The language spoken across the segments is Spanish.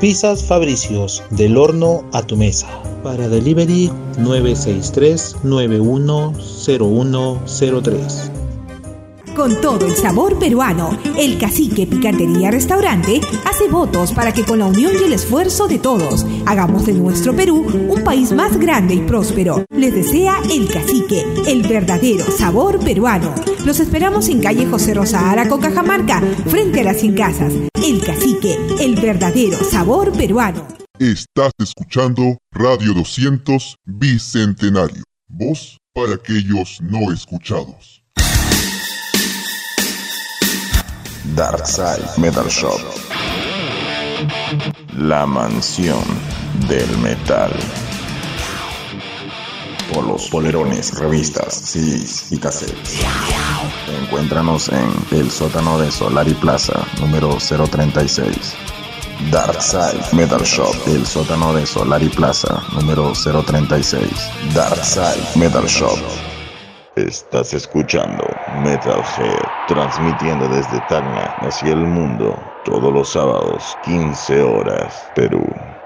Pizzas Fabricios, del horno a tu mesa. Para delivery 963 910103 con todo el sabor peruano. El Cacique Picantería Restaurante hace votos para que con la unión y el esfuerzo de todos hagamos de nuestro Perú un país más grande y próspero. Les desea El Cacique, el verdadero sabor peruano. Los esperamos en calle José Rosa Araco, Cajamarca, frente a las 100 casas. El Cacique, el verdadero sabor peruano. Estás escuchando Radio 200 Bicentenario. Voz para aquellos no escuchados. Darkside Metal Shop. La mansión del metal. Polos, polerones, revistas, CDs y cassettes. Encuéntranos en el sótano de Solari Plaza, número 036. Darkside Metal Shop, el sótano de Solari Plaza, número 036. Darkside Metal Shop. Estás escuchando Metalhead, transmitiendo desde Tacna hacia el mundo, todos los sábados, 15 horas, Perú.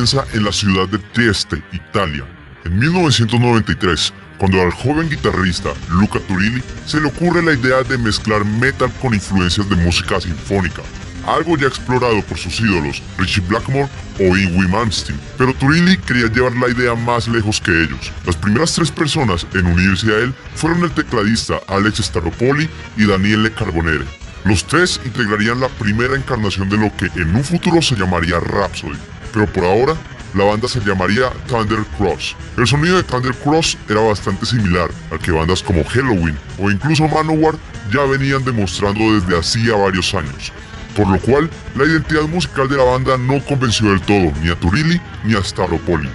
En la ciudad de Trieste, Italia, en 1993, cuando al joven guitarrista Luca Turilli se le ocurre la idea de mezclar metal con influencias de música sinfónica, algo ya explorado por sus ídolos Richie Blackmore o Ingwie Malmsteen, pero Turilli quería llevar la idea más lejos que ellos. Las primeras tres personas en unirse a él fueron el tecladista Alex Staropoli y Daniele Carbonere. Los tres integrarían la primera encarnación de lo que en un futuro se llamaría Rhapsody, pero por ahora la banda se llamaría Thunder Cross. El sonido de Thunder Cross era bastante similar al que bandas como Halloween o incluso Manowar ya venían demostrando desde hacía varios años por lo cual la identidad musical de la banda no convenció del todo ni a Turilli ni a Staropoli.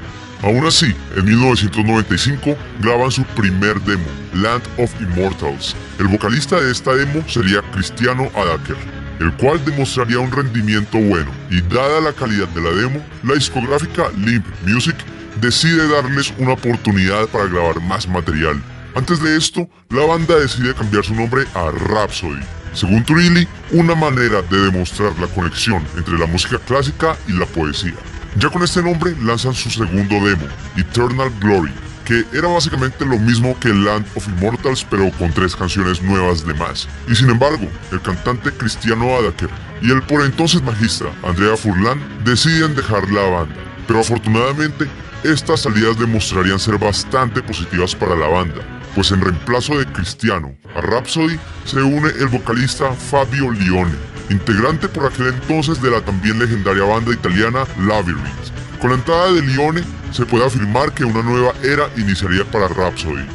Aún así, en 1995 graban su primer demo, Land of Immortals. El vocalista de esta demo sería Cristiano Adaker, el cual demostraría un rendimiento bueno, y dada la calidad de la demo, la discográfica Limp Music decide darles una oportunidad para grabar más material. Antes de esto, la banda decide cambiar su nombre a Rhapsody, según Turilli, una manera de demostrar la conexión entre la música clásica y la poesía. Ya con este nombre lanzan su segundo demo, Eternal Glory, que era básicamente lo mismo que Land of Immortals pero con tres canciones nuevas de más. Y sin embargo, el cantante Cristiano Adaker y el por entonces magistra Andrea Furlan deciden dejar la banda. Pero afortunadamente, estas salidas demostrarían ser bastante positivas para la banda, pues en reemplazo de Cristiano a Rhapsody se une el vocalista Fabio Lione, integrante por aquel entonces de la también legendaria banda italiana Labyrinth. Con la entrada de Lione se puede afirmar que una nueva era iniciaría para Rhapsody.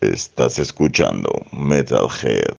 Estás escuchando Metalhead.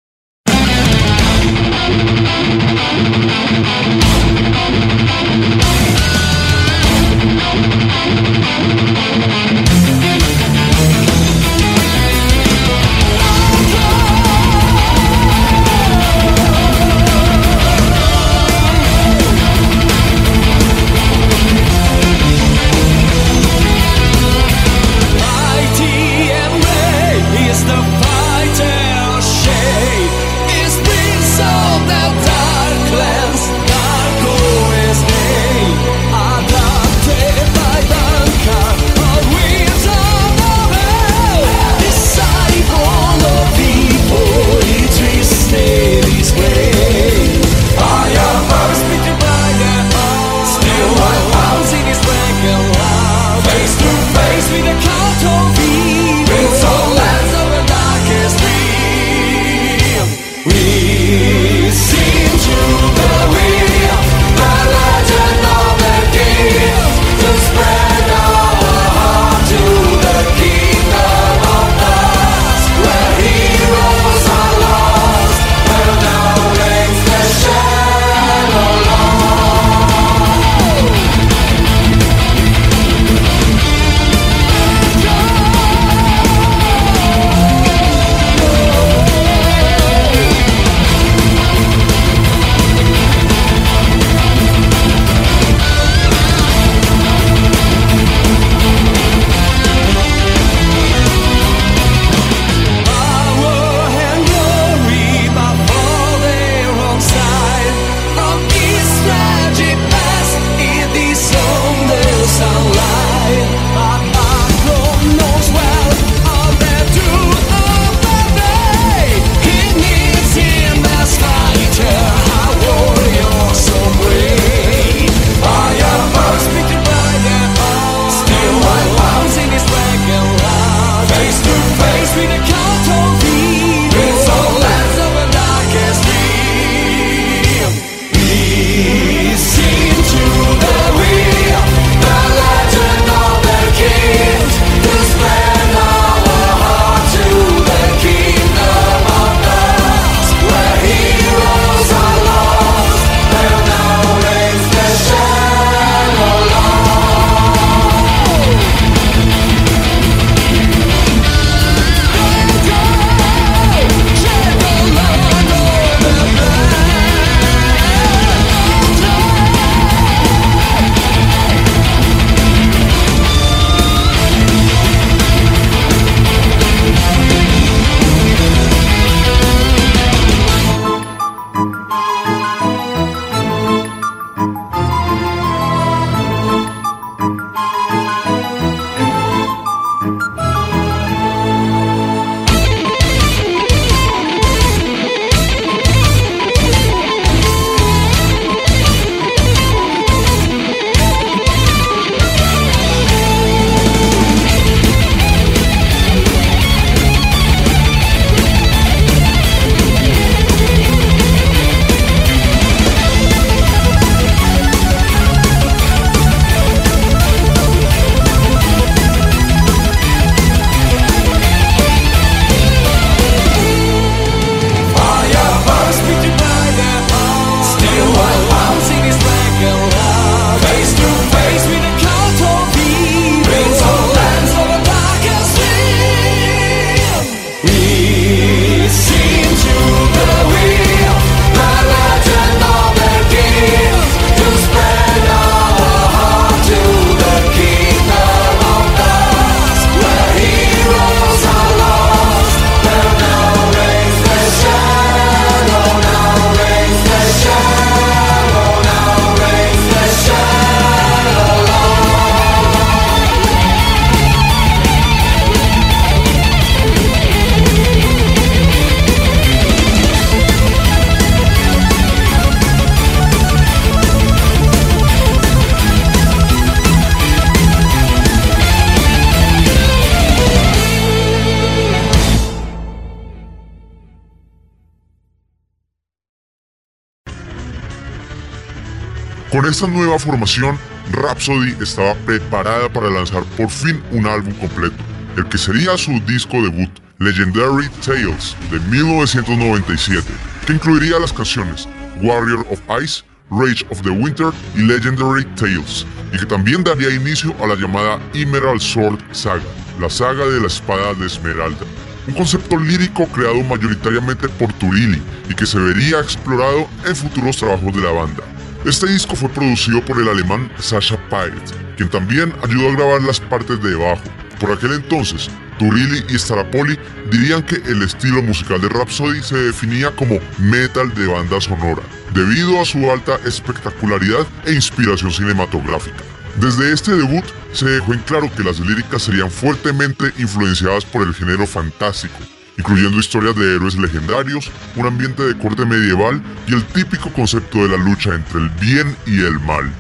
Con esta nueva formación, Rhapsody estaba preparada para lanzar por fin un álbum completo, el que sería su disco debut, Legendary Tales, de 1997, que incluiría las canciones Warrior of Ice, Rage of the Winter y Legendary Tales, y que también daría inicio a la llamada Emerald Sword Saga, la saga de la espada de Esmeralda, un concepto lírico creado mayoritariamente por Turilli y que se vería explorado en futuros trabajos de la banda. Este disco fue producido por el alemán Sasha Pirate, quien también ayudó a grabar las partes de bajo. Por aquel entonces, Turilli y Starapoli dirían que el estilo musical de Rhapsody se definía como metal de banda sonora, debido a su alta espectacularidad e inspiración cinematográfica. Desde este debut se dejó en claro que las líricas serían fuertemente influenciadas por el género fantástico, incluyendo historias de héroes legendarios, un ambiente de corte medieval y el típico concepto de la lucha entre el bien y el mal.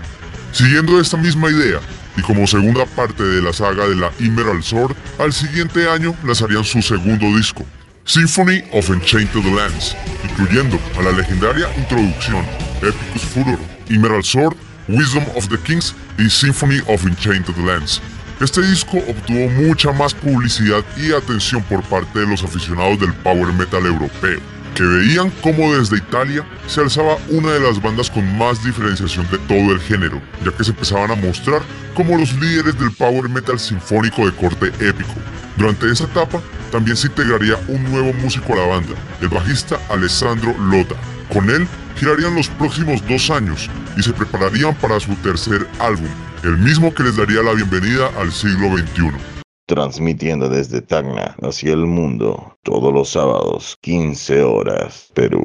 Siguiendo esta misma idea, y como segunda parte de la saga de la Emerald Sword, al siguiente año lanzarían su segundo disco, Symphony of Enchanted Lands, incluyendo a la legendaria introducción Epicus Furor, Emerald Sword, Wisdom of the Kings y Symphony of Enchanted Lands. Este disco obtuvo mucha más publicidad y atención por parte de los aficionados del power metal europeo, que veían cómo desde Italia se alzaba una de las bandas con más diferenciación de todo el género, ya que se empezaban a mostrar como los líderes del power metal sinfónico de corte épico. Durante esa etapa también se integraría un nuevo músico a la banda, el bajista Alessandro Lota. Con él girarían los próximos dos años y se prepararían para su tercer álbum, el mismo que les daría la bienvenida al siglo XXI. Transmitiendo desde Tacna hacia el mundo todos los sábados, 15 horas, Perú.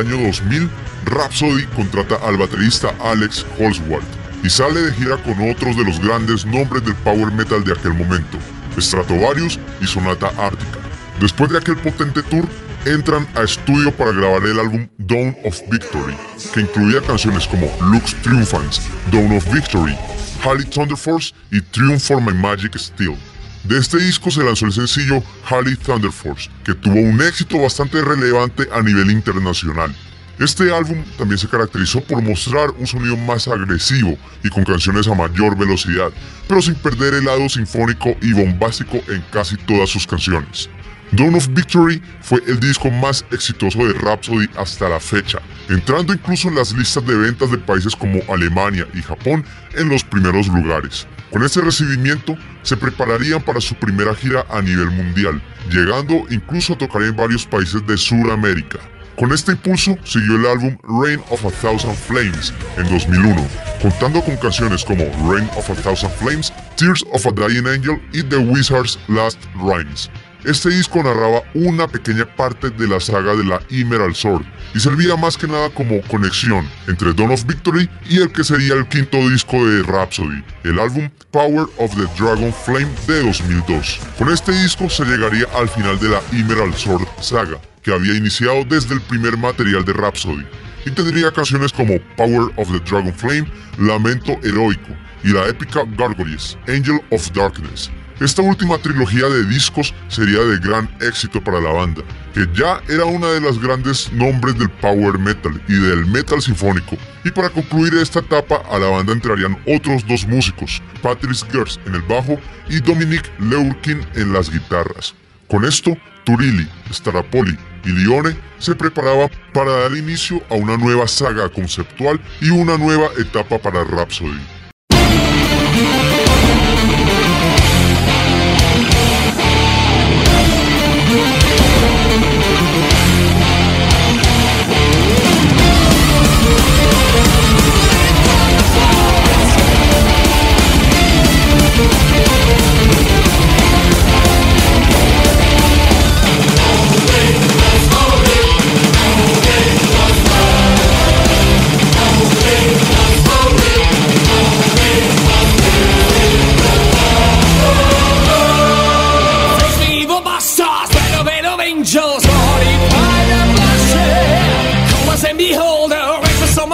Año 2000, Rhapsody contrata al baterista Alex Holsworth y sale de gira con otros de los grandes nombres del power metal de aquel momento, Stratovarius y Sonata Ártica. Después de aquel potente tour, entran a estudio para grabar el álbum Dawn of Victory, que incluía canciones como Lux Triumphans, Dawn of Victory, Halley Thunder Force y Triumph for My Magic Steel. De este disco se lanzó el sencillo Halley Thunder Force, que tuvo un éxito bastante relevante a nivel internacional. Este álbum también se caracterizó por mostrar un sonido más agresivo y con canciones a mayor velocidad, pero sin perder el lado sinfónico y bombástico en casi todas sus canciones. Dawn of Victory fue el disco más exitoso de Rhapsody hasta la fecha, entrando incluso en las listas de ventas de países como Alemania y Japón en los primeros lugares. Con este recibimiento, se prepararían para su primera gira a nivel mundial, llegando incluso a tocar en varios países de Sudamérica. Con este impulso siguió el álbum Reign of a Thousand Flames en 2001, contando con canciones como Reign of a Thousand Flames, Tears of a Dying Angel y The Wizard's Last Rhymes. Este disco narraba una pequeña parte de la saga de la Emerald Sword y servía más que nada como conexión entre Dawn of Victory y el que sería el quinto disco de Rhapsody, el álbum Power of the Dragon Flame de 2002. Con este disco se llegaría al final de la Emerald Sword saga, que había iniciado desde el primer material de Rhapsody, y tendría canciones como Power of the Dragon Flame, Lamento Heroico y la épica Gargoyles, Angel of Darkness, esta última trilogía de discos sería de gran éxito para la banda, que ya era una de las grandes nombres del power metal y del metal sinfónico. Y para concluir esta etapa a la banda entrarían otros dos músicos, Patrice Gers en el bajo y Dominic Leurkin en las guitarras. Con esto, Turilli, Starapoli y Lione se preparaban para dar inicio a una nueva saga conceptual y una nueva etapa para Rhapsody.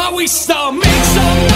But we still make some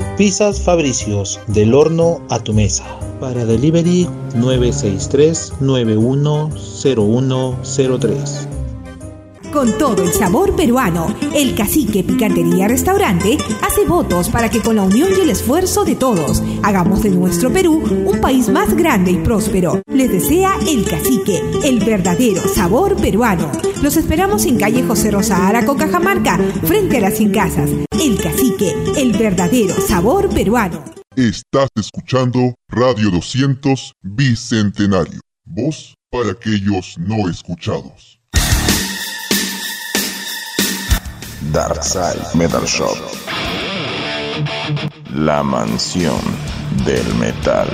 Pizzas Fabricios, del horno a tu mesa. Para delivery 963-910103. Con todo el sabor peruano, el Cacique Picantería Restaurante hace votos para que con la unión y el esfuerzo de todos hagamos de nuestro Perú un país más grande y próspero. Les desea el Cacique, el verdadero sabor peruano. Los esperamos en calle José Rosa Araco, Cajamarca, frente a las Cien Casas. El Cacique, el verdadero sabor peruano. Estás escuchando Radio 200 Bicentenario. Voz para aquellos no escuchados. Darkside Metal Shop. La mansión del metal.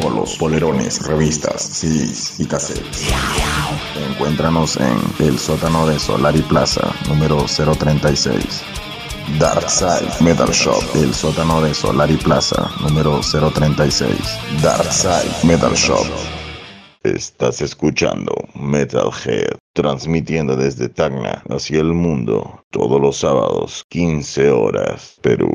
Polos, polerones, revistas, CDs y cassettes. Encuéntranos en el sótano de Solari Plaza, número 036. Darkside Metal Shop, el sótano de Solari Plaza, número 036. Darkside Metal Shop. Estás escuchando Metalhead, transmitiendo desde Tacna hacia el mundo, todos los sábados, 15 horas, Perú.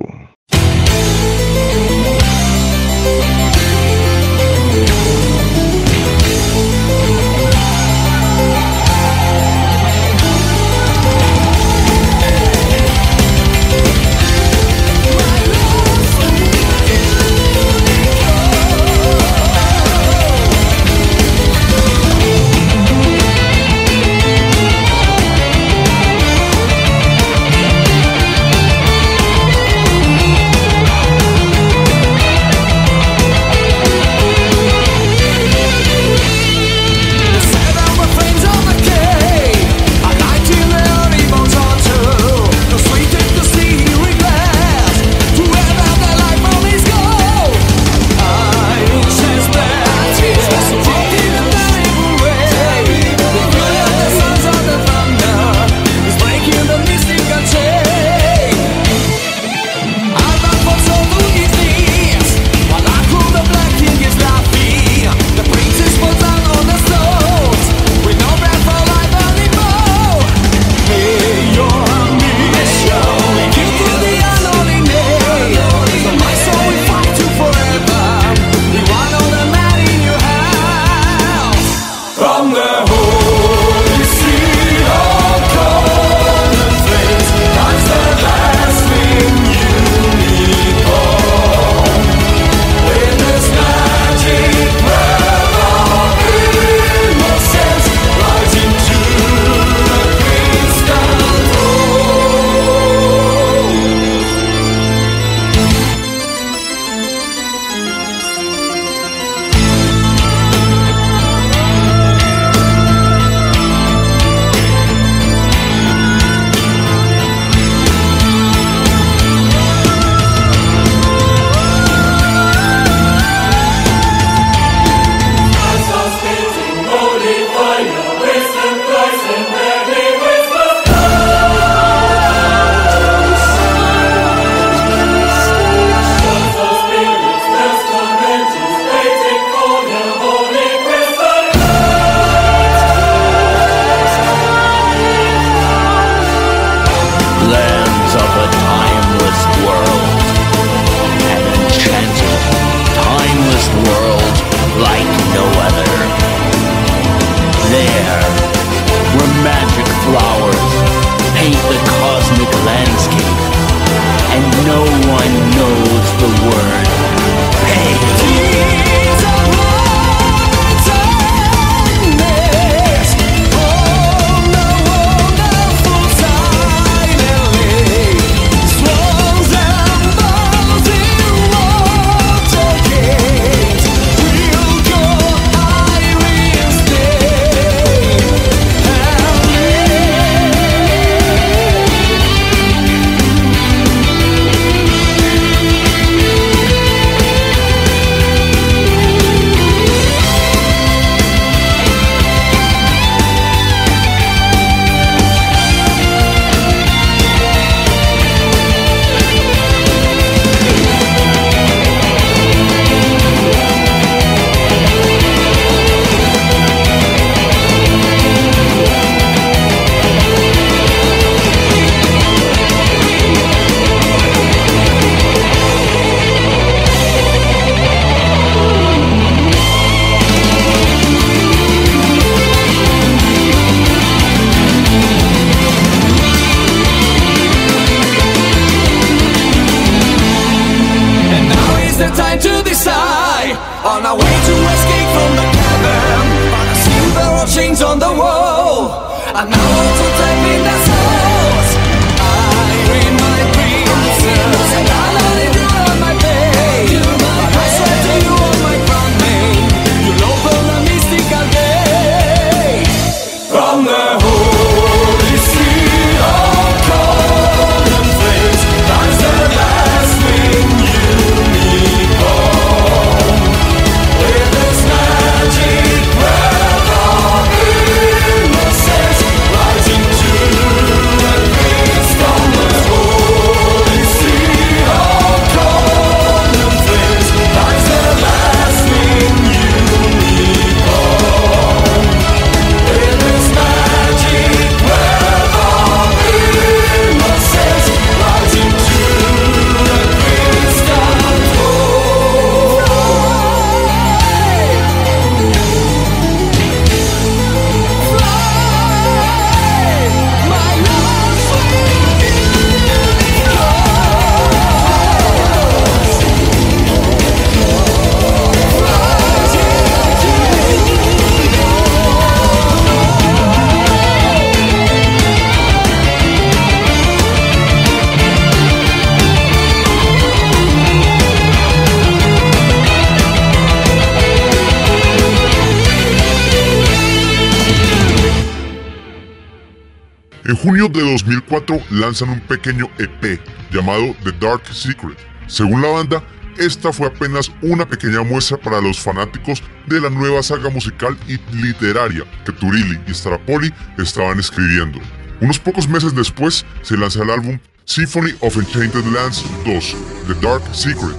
En junio de 2004 lanzan un pequeño EP llamado The Dark Secret. Según la banda, esta fue apenas una pequeña muestra para los fanáticos de la nueva saga musical y literaria que Turilli y Strapoli estaban escribiendo. Unos pocos meses después se lanza el álbum Symphony of Enchanted Lands 2, The Dark Secret,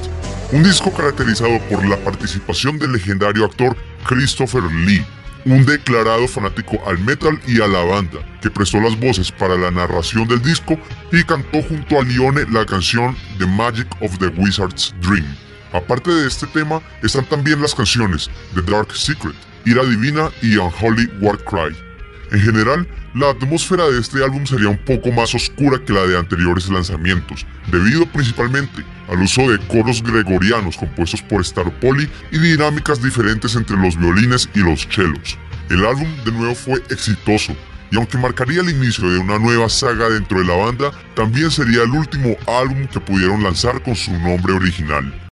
un disco caracterizado por la participación del legendario actor Christopher Lee, un declarado fanático al metal y a la banda, que prestó las voces para la narración del disco y cantó junto a Lione la canción The Magic of the Wizard's Dream. Aparte de este tema, están también las canciones The Dark Secret, Ira Divina y Unholy Warcry. En general, la atmósfera de este álbum sería un poco más oscura que la de anteriores lanzamientos, debido principalmente al uso de coros gregorianos compuestos por Staropoli y dinámicas diferentes entre los violines y los chelos. El álbum de nuevo fue exitoso, y aunque marcaría el inicio de una nueva saga dentro de la banda, también sería el último álbum que pudieron lanzar con su nombre original.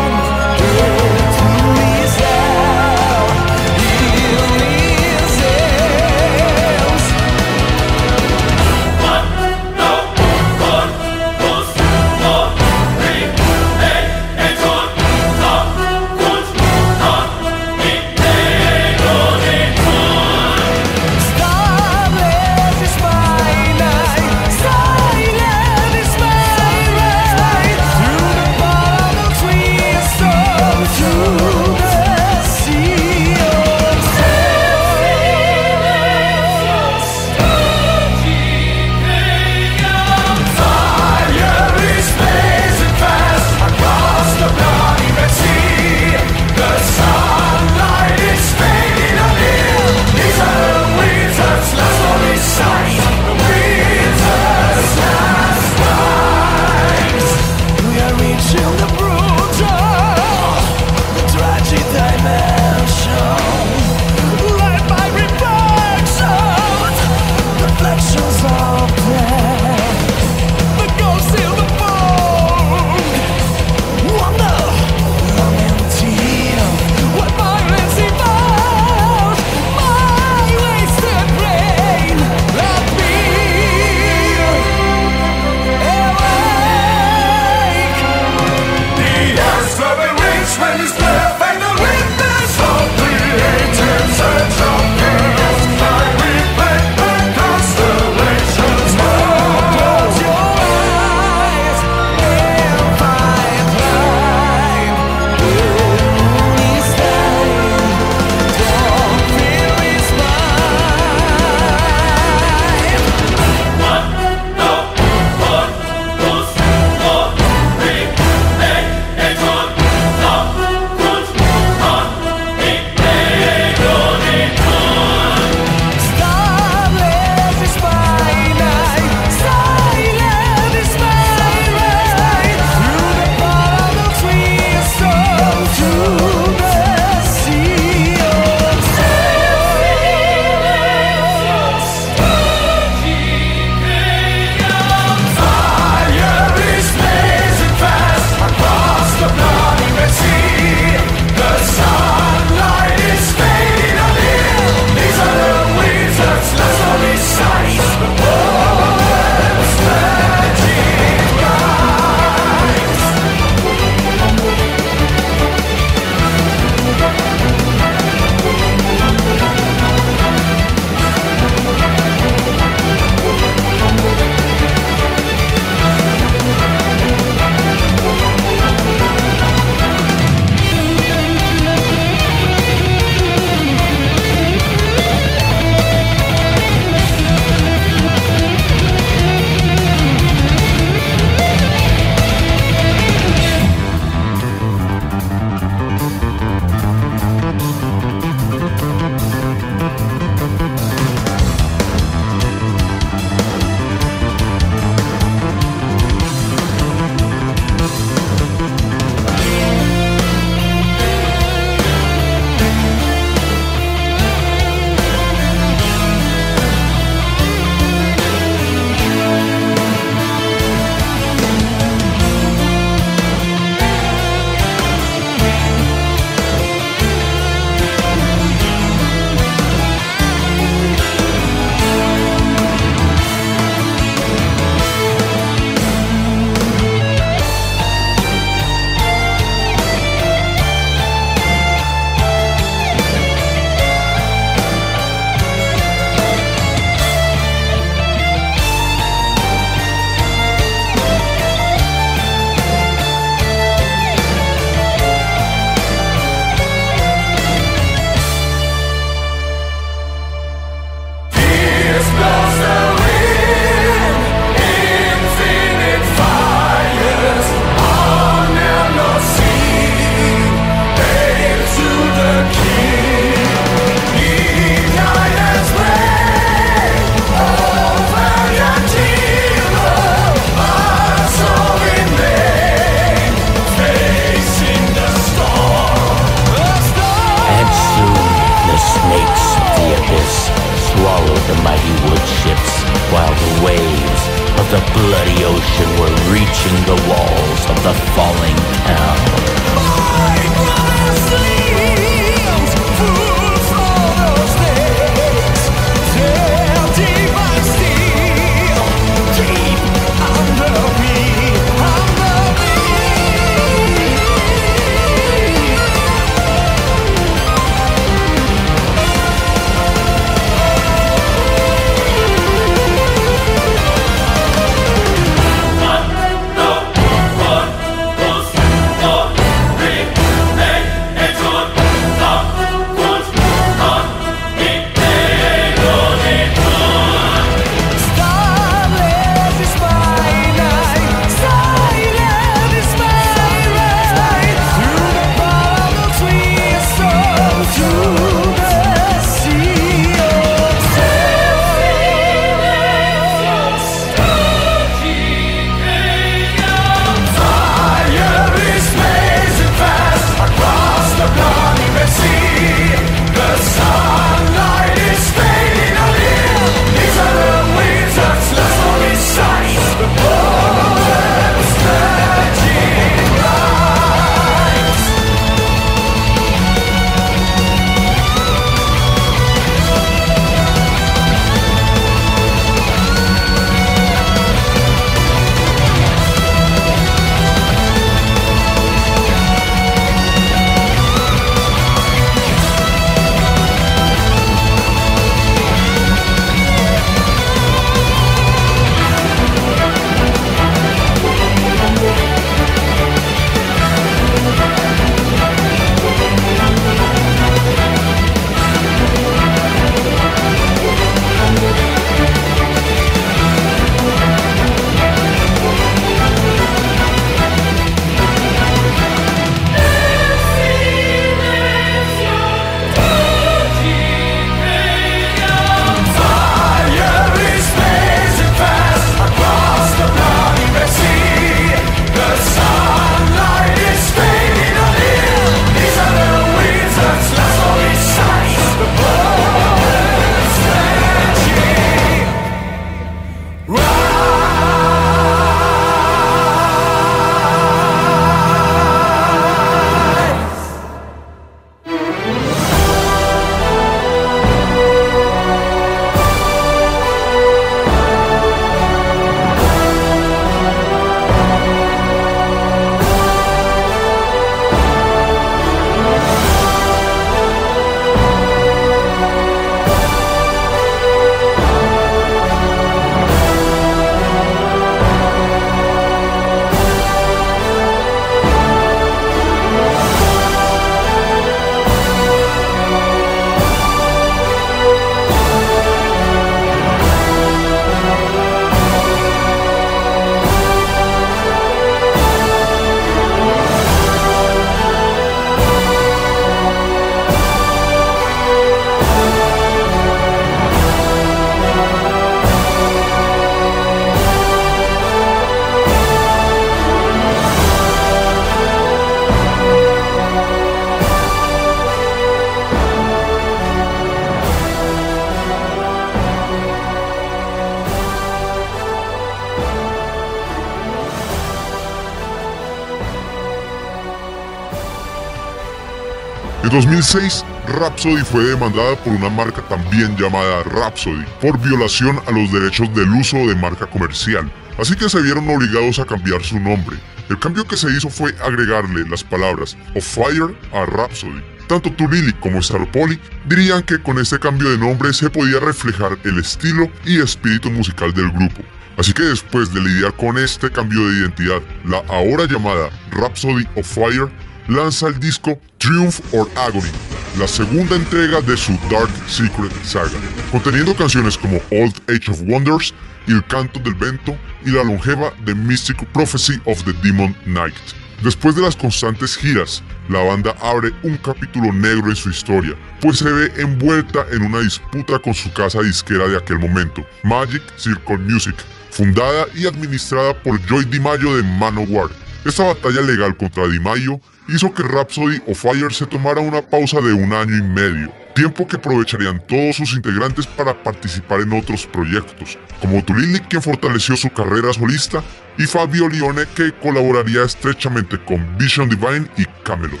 2006, Rhapsody fue demandada por una marca también llamada Rhapsody por violación a los derechos del uso de marca comercial, así que se vieron obligados a cambiar su nombre. El cambio que se hizo fue agregarle las palabras of Fire a Rhapsody. Tanto Tulili como Star Polly dirían que con este cambio de nombre se podía reflejar el estilo y espíritu musical del grupo. Así que después de lidiar con este cambio de identidad, la ahora llamada Rhapsody of Fire lanza el disco Triumph or Agony, la segunda entrega de su Dark Secret Saga, conteniendo canciones como Old Age of Wonders, El Canto del Vento y la longeva The Mystic Prophecy of the Demon Knight. Después de las constantes giras, la banda abre un capítulo negro en su historia, pues se ve envuelta en una disputa con su casa disquera de aquel momento, Magic Circle Music, fundada y administrada por Joy DiMaggio de Manowar. Esta batalla legal contra DiMaggio hizo que Rhapsody of Fire se tomara una pausa de un año y medio. tiempo que aprovecharían todos sus integrantes para participar en otros proyectos, como Tulili, quien fortaleció su carrera solista, y Fabio Lione, que colaboraría estrechamente con Vision Divine y Camelot.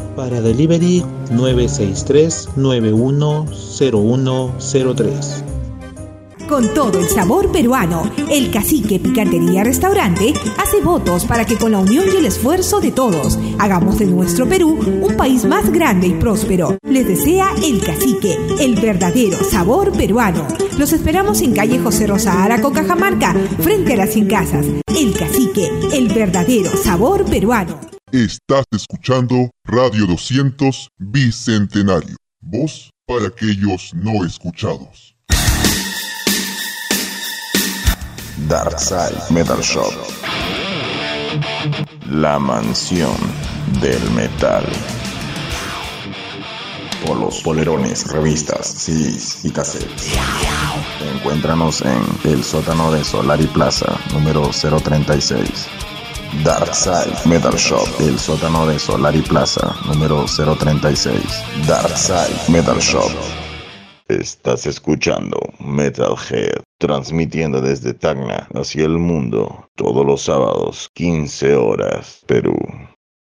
Para delivery 963-910103. Con todo el sabor peruano, el Cacique Picantería Restaurante hace votos para que con la unión y el esfuerzo de todos hagamos de nuestro Perú un país más grande y próspero. Les desea el Cacique, el verdadero sabor peruano. Los esperamos en calle José Rosa Araco, Cajamarca, frente a las 100 casas. El Cacique, el verdadero sabor peruano. Estás escuchando Radio 200 Bicentenario. Voz para aquellos no escuchados. Darkside Metal Shop. La mansión del metal. Polos, polerones, revistas, CDs y cassettes. Encuéntranos en el sótano de Solari Plaza, número 036. Darkside Metal Shop, el sótano de Solari Plaza, número 036. Darkside Metal Shop. Estás escuchando Metalhead, transmitiendo desde Tacna hacia el mundo, todos los sábados, 15 horas, Perú.